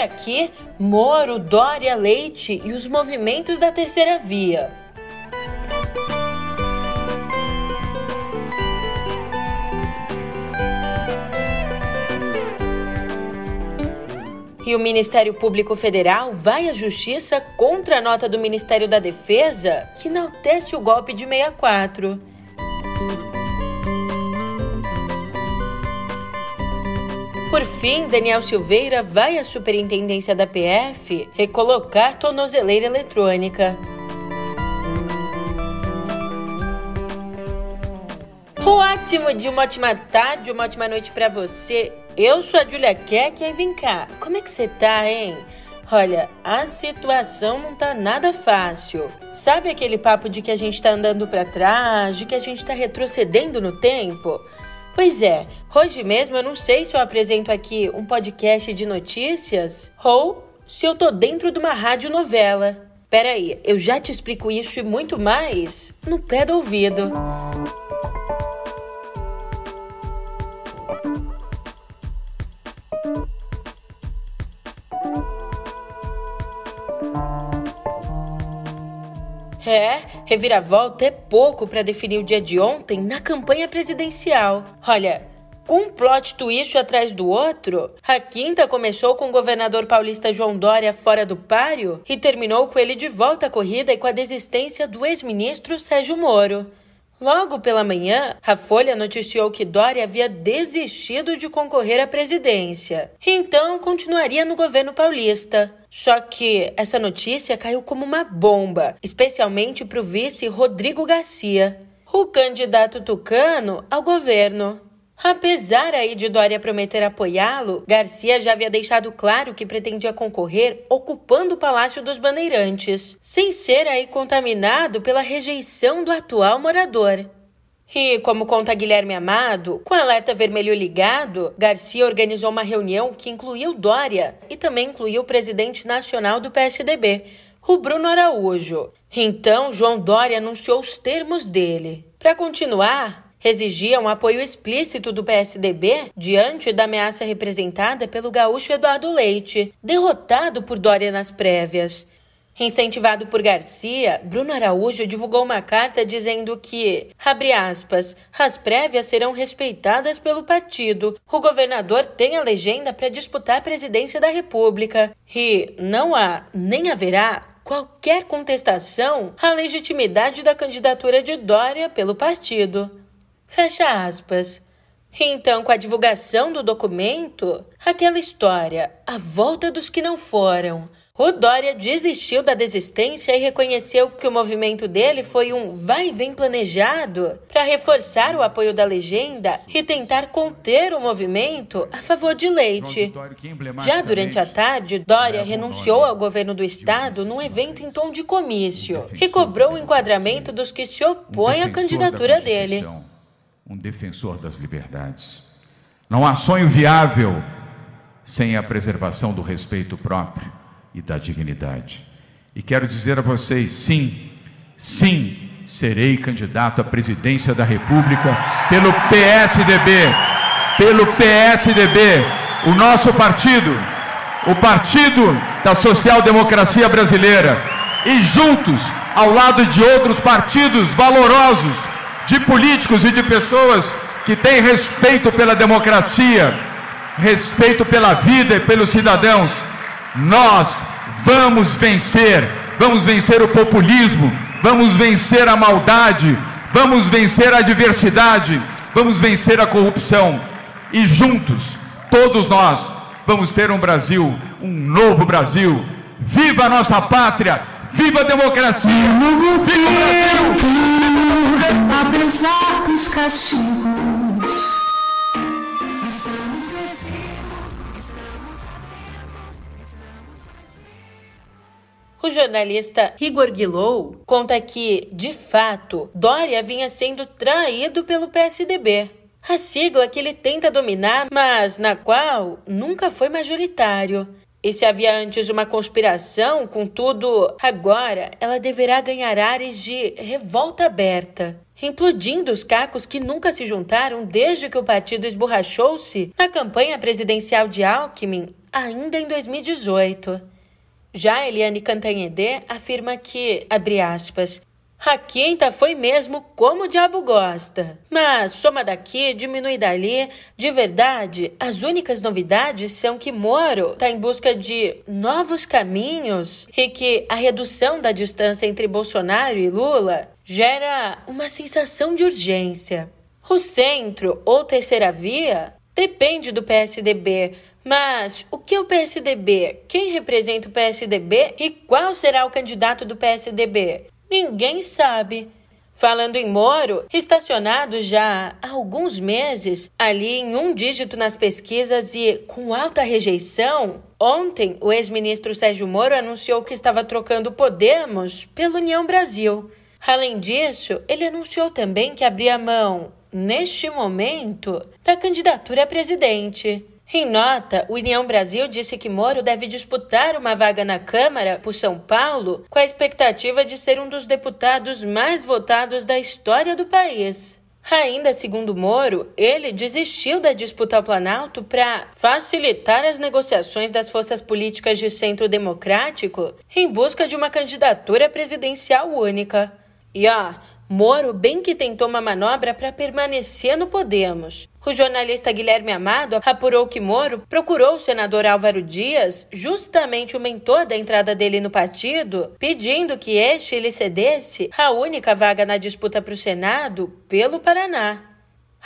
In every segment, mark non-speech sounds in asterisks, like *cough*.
aqui, Moro, Dória, Leite e os movimentos da terceira via. E o Ministério Público Federal vai à Justiça contra a nota do Ministério da Defesa que enaltece o golpe de 64. Por fim, Daniel Silveira vai à Superintendência da PF recolocar tornozeleira eletrônica. Um ótimo dia, uma ótima tarde, uma ótima noite para você. Eu sou a Julia Keck e vem cá, como é que você tá, hein? Olha, a situação não tá nada fácil. Sabe aquele papo de que a gente tá andando para trás, de que a gente tá retrocedendo no tempo? Pois é, hoje mesmo eu não sei se eu apresento aqui um podcast de notícias ou se eu tô dentro de uma radionovela. Pera aí, eu já te explico isso e muito mais no pé do ouvido. É, reviravolta é pouco para definir o dia de ontem na campanha presidencial. Olha, um plot twist atrás do outro, a quinta começou com o governador paulista João Dória fora do páreo e terminou com ele de volta à corrida e com a desistência do ex-ministro Sérgio Moro. Logo pela manhã, a Folha noticiou que Dória havia desistido de concorrer à presidência. Então, continuaria no governo paulista. Só que essa notícia caiu como uma bomba, especialmente para o vice Rodrigo Garcia, o candidato tucano ao governo. Apesar aí de Dória prometer apoiá-lo, Garcia já havia deixado claro que pretendia concorrer ocupando o Palácio dos Bandeirantes, sem ser aí contaminado pela rejeição do atual morador. E, como conta Guilherme Amado, com alerta vermelho ligado, Garcia organizou uma reunião que incluiu Dória e também incluiu o presidente nacional do PSDB, o Bruno Araújo. Então, João Dória anunciou os termos dele. Para continuar, exigia um apoio explícito do PSDB diante da ameaça representada pelo gaúcho Eduardo Leite, derrotado por Dória nas prévias. Incentivado por Garcia, Bruno Araújo divulgou uma carta dizendo que, abre aspas, as prévias serão respeitadas pelo partido. O governador tem a legenda para disputar a presidência da República e não há nem haverá qualquer contestação à legitimidade da candidatura de Dória pelo partido. Fecha aspas. Então, com a divulgação do documento, aquela história, a volta dos que não foram. O Dória desistiu da desistência e reconheceu que o movimento dele foi um vai e vem planejado para reforçar o apoio da legenda e tentar conter o movimento a favor de Leite. Já durante a tarde, Dória renunciou ao governo do estado num evento em tom de comício e cobrou o enquadramento dos que se opõem à candidatura dele um defensor das liberdades. Não há sonho viável sem a preservação do respeito próprio e da dignidade. E quero dizer a vocês: sim, sim, serei candidato à presidência da República pelo PSDB. Pelo PSDB, o nosso partido, o Partido da Social Democracia Brasileira. E juntos, ao lado de outros partidos valorosos, de políticos e de pessoas que têm respeito pela democracia, respeito pela vida e pelos cidadãos. Nós vamos vencer, vamos vencer o populismo, vamos vencer a maldade, vamos vencer a diversidade, vamos vencer a corrupção. E juntos, todos nós, vamos ter um Brasil, um novo Brasil. Viva a nossa pátria! Viva a democracia! Viva o Brasil! Apesar dos. O jornalista Igor Guilou conta que, de fato, Dória vinha sendo traído pelo PSDB, a sigla que ele tenta dominar, mas na qual nunca foi majoritário. E se havia antes uma conspiração, contudo, agora ela deverá ganhar áreas de revolta aberta, implodindo os cacos que nunca se juntaram desde que o partido esborrachou-se na campanha presidencial de Alckmin ainda em 2018. Já Eliane Cantanhede afirma que, abre aspas, a quinta foi mesmo como o diabo gosta. Mas soma daqui, diminui dali. De verdade, as únicas novidades são que Moro está em busca de novos caminhos e que a redução da distância entre Bolsonaro e Lula gera uma sensação de urgência. O centro ou terceira via depende do PSDB. Mas o que é o PSDB? Quem representa o PSDB e qual será o candidato do PSDB? Ninguém sabe. Falando em Moro, estacionado já há alguns meses, ali em um dígito nas pesquisas e com alta rejeição, ontem o ex-ministro Sérgio Moro anunciou que estava trocando Podemos pela União Brasil. Além disso, ele anunciou também que abria mão, neste momento, da candidatura a presidente. Em nota, o União Brasil disse que Moro deve disputar uma vaga na Câmara por São Paulo com a expectativa de ser um dos deputados mais votados da história do país. Ainda segundo Moro, ele desistiu da disputa ao Planalto para facilitar as negociações das forças políticas de centro democrático em busca de uma candidatura presidencial única. E ó, Moro bem que tentou uma manobra para permanecer no Podemos. O jornalista Guilherme Amado apurou que Moro procurou o senador Álvaro Dias, justamente o mentor da entrada dele no partido, pedindo que este lhe cedesse a única vaga na disputa para o Senado pelo Paraná.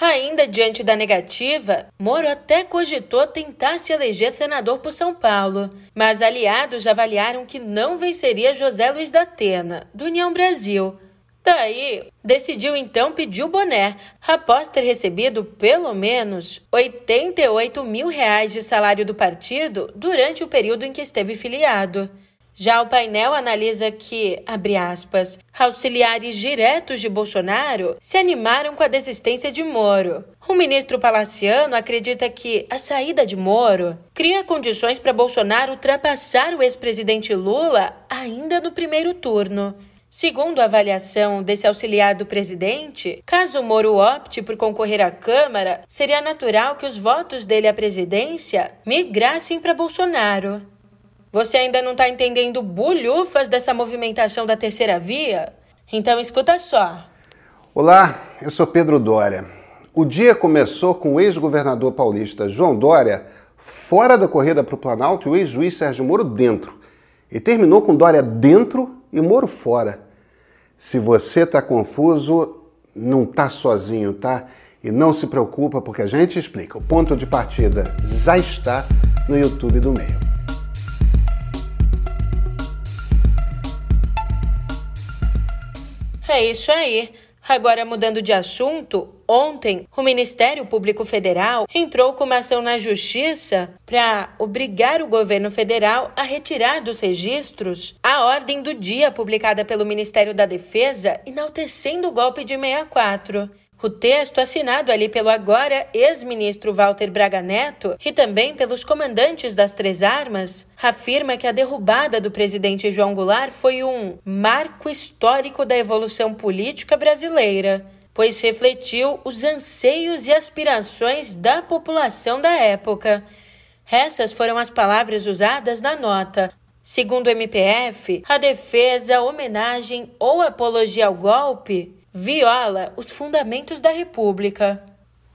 Ainda diante da negativa, Moro até cogitou tentar se eleger senador por São Paulo, mas aliados avaliaram que não venceria José Luiz da Atena, do União Brasil, Daí, decidiu então pedir o boné, após ter recebido pelo menos 88 mil reais de salário do partido durante o período em que esteve filiado. Já o painel analisa que, abre aspas, auxiliares diretos de Bolsonaro se animaram com a desistência de Moro. O ministro Palaciano acredita que a saída de Moro cria condições para Bolsonaro ultrapassar o ex-presidente Lula ainda no primeiro turno. Segundo a avaliação desse auxiliar do presidente, caso Moro opte por concorrer à Câmara, seria natural que os votos dele à presidência migrassem para Bolsonaro. Você ainda não está entendendo bulhufas dessa movimentação da terceira via? Então escuta só. Olá, eu sou Pedro Dória. O dia começou com o ex-governador paulista João Dória fora da corrida para o Planalto e o ex-juiz Sérgio Moro dentro. E terminou com Dória dentro e Moro fora. Se você está confuso, não está sozinho, tá? E não se preocupa porque a gente explica. O ponto de partida já está no YouTube do meio. É isso aí. Agora, mudando de assunto, ontem o Ministério Público Federal entrou com uma ação na Justiça para obrigar o governo federal a retirar dos registros a ordem do dia publicada pelo Ministério da Defesa enaltecendo o golpe de 64. O texto, assinado ali pelo agora ex-ministro Walter Braga Neto e também pelos comandantes das três armas, afirma que a derrubada do presidente João Goulart foi um marco histórico da evolução política brasileira, pois refletiu os anseios e aspirações da população da época. Essas foram as palavras usadas na nota, Segundo o MPF, a defesa, homenagem ou apologia ao golpe viola os fundamentos da República.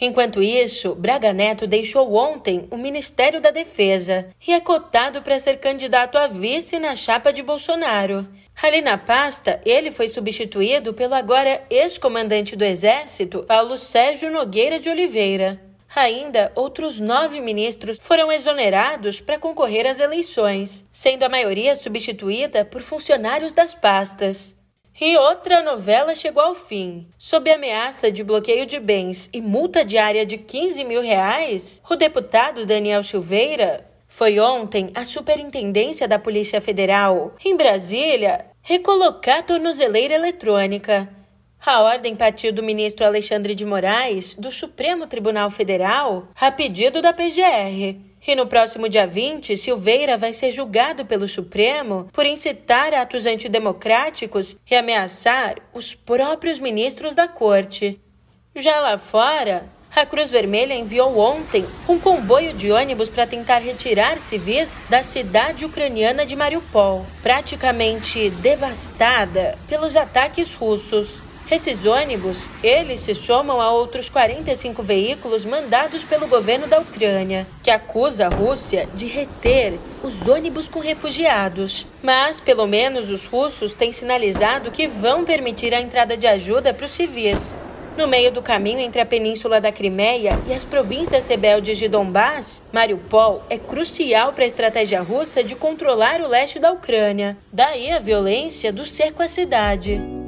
Enquanto isso, Braga Neto deixou ontem o Ministério da Defesa e é cotado para ser candidato a vice na chapa de Bolsonaro. Ali na pasta, ele foi substituído pelo agora ex-comandante do Exército, Paulo Sérgio Nogueira de Oliveira. Ainda, outros nove ministros foram exonerados para concorrer às eleições, sendo a maioria substituída por funcionários das pastas. E outra novela chegou ao fim. Sob ameaça de bloqueio de bens e multa diária de 15 mil reais, o deputado Daniel Silveira foi ontem à Superintendência da Polícia Federal, em Brasília, recolocar a tornozeleira eletrônica. A ordem partiu do ministro Alexandre de Moraes, do Supremo Tribunal Federal, a pedido da PGR. E no próximo dia 20, Silveira vai ser julgado pelo Supremo por incitar atos antidemocráticos e ameaçar os próprios ministros da corte. Já lá fora, A Cruz Vermelha enviou ontem um comboio de ônibus para tentar retirar civis da cidade ucraniana de Mariupol, praticamente devastada pelos ataques russos. Esses ônibus, eles se somam a outros 45 veículos mandados pelo governo da Ucrânia, que acusa a Rússia de reter os ônibus com refugiados. Mas, pelo menos, os russos têm sinalizado que vão permitir a entrada de ajuda para os civis. No meio do caminho entre a península da Crimeia e as províncias rebeldes de Donbass, Mariupol é crucial para a estratégia russa de controlar o leste da Ucrânia. Daí a violência do cerco à cidade.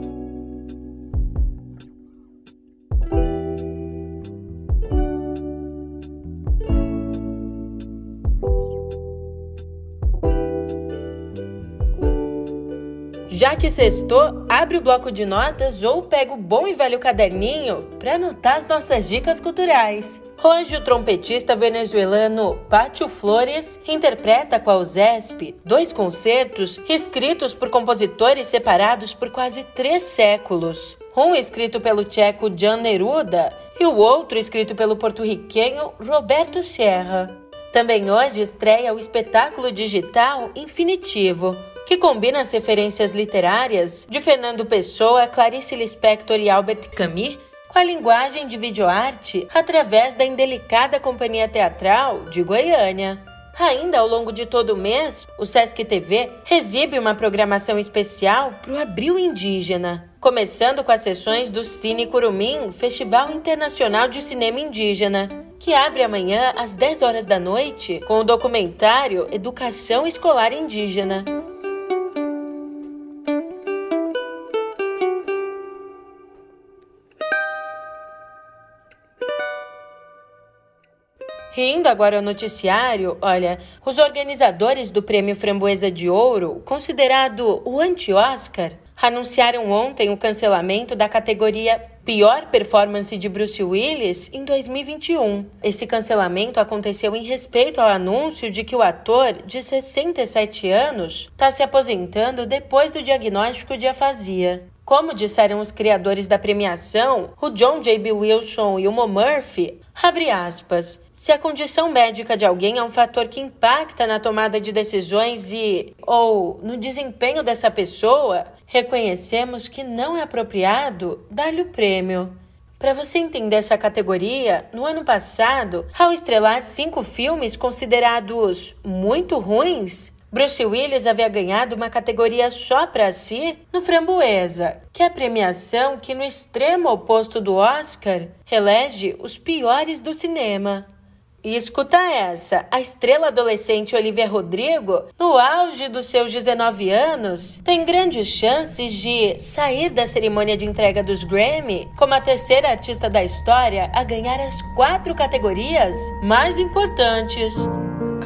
Que sextou, abre o bloco de notas ou pega o bom e velho caderninho para anotar as nossas dicas culturais. Hoje, o trompetista venezuelano Pátio Flores interpreta com a USESP dois concertos escritos por compositores separados por quase três séculos. Um escrito pelo tcheco Jan Neruda e o outro escrito pelo porto-riquenho Roberto Sierra. Também hoje estreia o espetáculo digital Infinitivo, que combina as referências literárias de Fernando Pessoa, Clarice Lispector e Albert Camus com a linguagem de videoarte através da indelicada companhia teatral de Goiânia. Ainda ao longo de todo o mês, o Sesc TV exibe uma programação especial para o Abril Indígena, começando com as sessões do Cine Curumim, Festival Internacional de Cinema Indígena, que abre amanhã às 10 horas da noite com o documentário Educação Escolar Indígena. Rindo agora ao noticiário, olha, os organizadores do Prêmio Framboesa de Ouro, considerado o anti-Oscar, anunciaram ontem o cancelamento da categoria Pior Performance de Bruce Willis em 2021. Esse cancelamento aconteceu em respeito ao anúncio de que o ator, de 67 anos, está se aposentando depois do diagnóstico de afasia. Como disseram os criadores da premiação, o John J.B. Wilson e o Mo Murphy, abre aspas, se a condição médica de alguém é um fator que impacta na tomada de decisões e ou no desempenho dessa pessoa, reconhecemos que não é apropriado dar-lhe o prêmio. Para você entender essa categoria, no ano passado, ao estrelar cinco filmes considerados muito ruins, Bruce Willis havia ganhado uma categoria só para si no Framboesa, que é a premiação que, no extremo oposto do Oscar, elege os piores do cinema. E escuta essa: a estrela adolescente Olivia Rodrigo, no auge dos seus 19 anos, tem grandes chances de sair da cerimônia de entrega dos Grammy como a terceira artista da história a ganhar as quatro categorias mais importantes.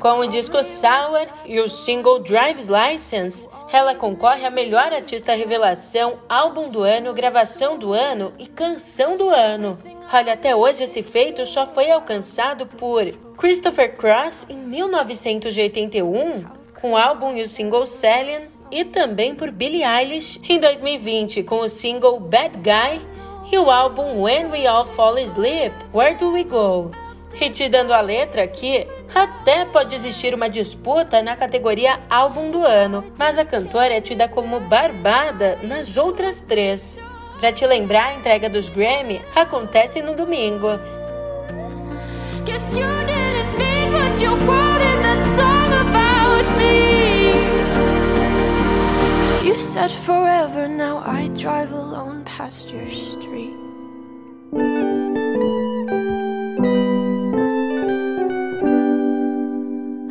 Com o disco Sour e o single Drive's License, ela concorre a melhor artista revelação, álbum do ano, gravação do ano e canção do ano. Olha, até hoje esse feito só foi alcançado por Christopher Cross em 1981, com o álbum e o single Selling, e também por Billie Eilish em 2020, com o single Bad Guy e o álbum When We All Fall Asleep, Where Do We Go? E te dando a letra aqui, até pode existir uma disputa na categoria Álbum do Ano, mas a cantora é tida como barbada nas outras três. Pra te lembrar, a entrega dos Grammy acontece no domingo. You said forever, now I drive alone past your street.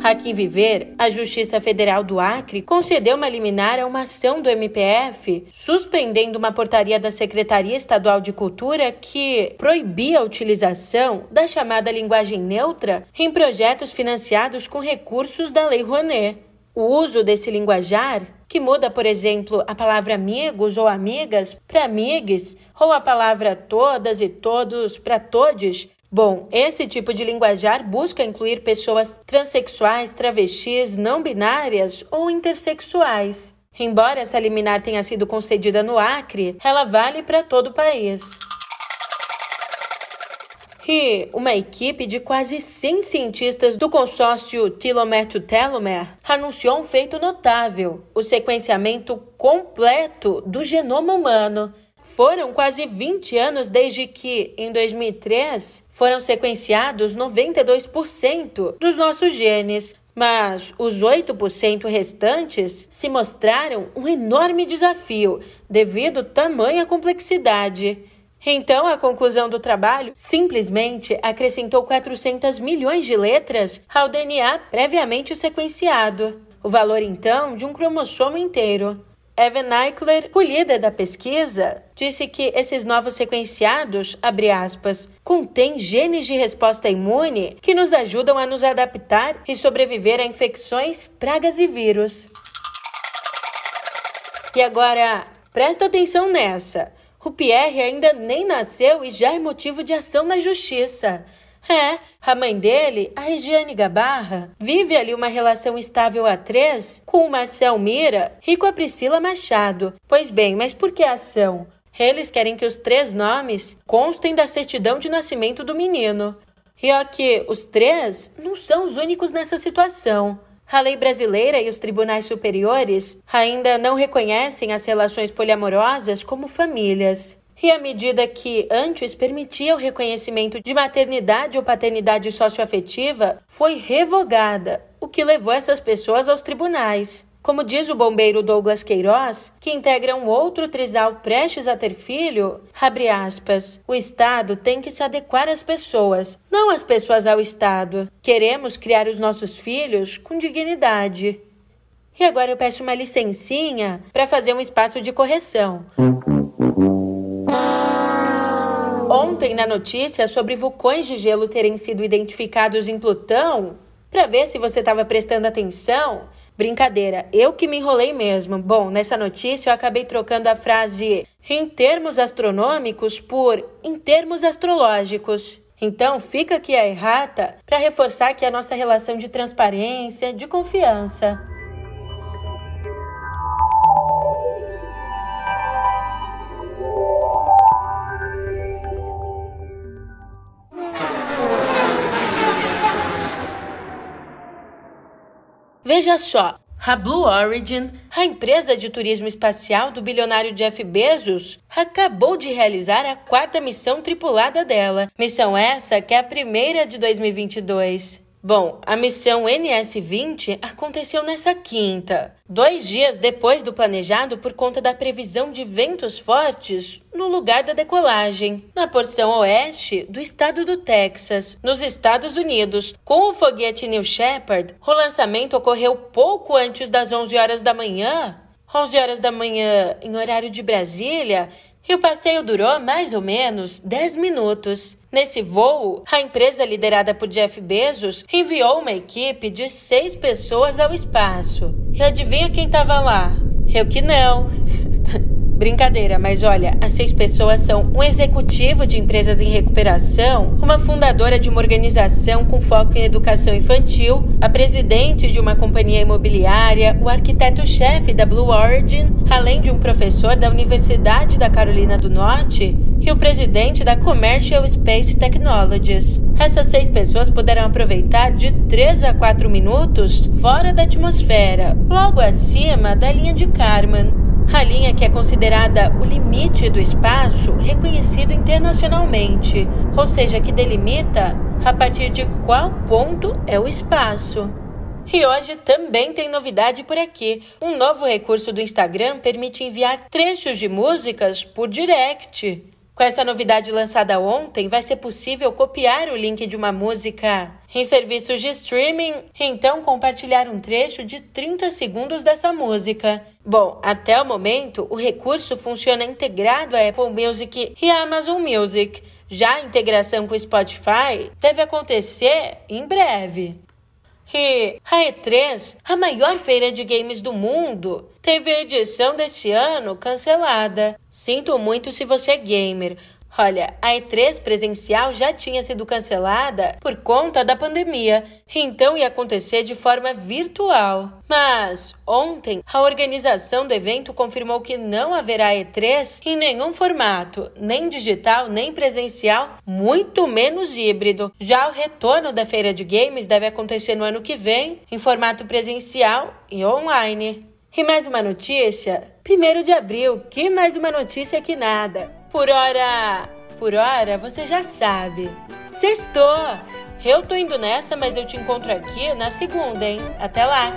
Aqui Viver, a Justiça Federal do Acre concedeu uma liminar a uma ação do MPF, suspendendo uma portaria da Secretaria Estadual de Cultura que proibia a utilização da chamada linguagem neutra em projetos financiados com recursos da Lei Rouanet. o uso desse linguajar, que muda, por exemplo, a palavra amigos ou amigas para amigues, ou a palavra todas e todos para todes, Bom, esse tipo de linguajar busca incluir pessoas transexuais, travestis, não binárias ou intersexuais. Embora essa liminar tenha sido concedida no Acre, ela vale para todo o país. E uma equipe de quase 100 cientistas do consórcio Telomere to Telomere anunciou um feito notável: o sequenciamento completo do genoma humano. Foram quase 20 anos desde que, em 2003, foram sequenciados 92% dos nossos genes, mas os 8% restantes se mostraram um enorme desafio devido tamanha complexidade. Então, a conclusão do trabalho simplesmente acrescentou 400 milhões de letras ao DNA previamente sequenciado, o valor então de um cromossomo inteiro. Evan Eichler, líder da pesquisa, disse que esses novos sequenciados, abre aspas, contêm genes de resposta imune que nos ajudam a nos adaptar e sobreviver a infecções, pragas e vírus. E agora, presta atenção nessa. O Pierre ainda nem nasceu e já é motivo de ação na justiça. É, a mãe dele, a Regiane Gabarra, vive ali uma relação estável a três com o Marcel Mira e com a Priscila Machado. Pois bem, mas por que ação? Eles querem que os três nomes constem da certidão de nascimento do menino. E ó que os três não são os únicos nessa situação. A lei brasileira e os tribunais superiores ainda não reconhecem as relações poliamorosas como famílias. E a medida que antes permitia o reconhecimento de maternidade ou paternidade socioafetiva foi revogada, o que levou essas pessoas aos tribunais. Como diz o bombeiro Douglas Queiroz, que integra um outro trisal prestes a ter filho, abre aspas, o Estado tem que se adequar às pessoas, não as pessoas ao Estado. Queremos criar os nossos filhos com dignidade. E agora eu peço uma licencinha para fazer um espaço de correção. Ontem, na notícia sobre vulcões de gelo terem sido identificados em Plutão, para ver se você estava prestando atenção, brincadeira, eu que me enrolei mesmo. Bom, nessa notícia eu acabei trocando a frase em termos astronômicos por em termos astrológicos. Então, fica aqui a errata para reforçar que a nossa relação de transparência, de confiança. Veja só, a Blue Origin, a empresa de turismo espacial do bilionário Jeff Bezos, acabou de realizar a quarta missão tripulada dela. Missão essa que é a primeira de 2022. Bom, a missão NS-20 aconteceu nessa quinta, dois dias depois do planejado por conta da previsão de ventos fortes no lugar da decolagem, na porção oeste do estado do Texas, nos Estados Unidos. Com o foguete New Shepard, o lançamento ocorreu pouco antes das 11 horas da manhã, 11 horas da manhã em horário de Brasília, e o passeio durou mais ou menos 10 minutos. Nesse voo, a empresa liderada por Jeff Bezos enviou uma equipe de seis pessoas ao espaço. E adivinha quem estava lá? Eu que não. *laughs* Brincadeira, mas olha, as seis pessoas são um executivo de empresas em recuperação, uma fundadora de uma organização com foco em educação infantil, a presidente de uma companhia imobiliária, o arquiteto-chefe da Blue Origin, além de um professor da Universidade da Carolina do Norte e o presidente da Commercial Space Technologies. Essas seis pessoas puderam aproveitar de 3 a 4 minutos fora da atmosfera, logo acima da linha de Kármán. A linha que é considerada o limite do espaço reconhecido internacionalmente, ou seja, que delimita a partir de qual ponto é o espaço. E hoje também tem novidade por aqui. Um novo recurso do Instagram permite enviar trechos de músicas por direct. Com essa novidade lançada ontem, vai ser possível copiar o link de uma música em serviços de streaming e então compartilhar um trecho de 30 segundos dessa música. Bom, até o momento, o recurso funciona integrado à Apple Music e à Amazon Music. Já a integração com o Spotify deve acontecer em breve. E a E3, a maior feira de games do mundo, teve a edição desse ano cancelada. Sinto muito se você é gamer, Olha, a E3 presencial já tinha sido cancelada por conta da pandemia, então ia acontecer de forma virtual. Mas ontem, a organização do evento confirmou que não haverá E3 em nenhum formato, nem digital, nem presencial, muito menos híbrido. Já o retorno da feira de games deve acontecer no ano que vem, em formato presencial e online. E mais uma notícia? Primeiro de abril, que mais uma notícia que nada. Por hora, por hora, você já sabe. Sextou! Eu tô indo nessa, mas eu te encontro aqui na segunda, hein? Até lá!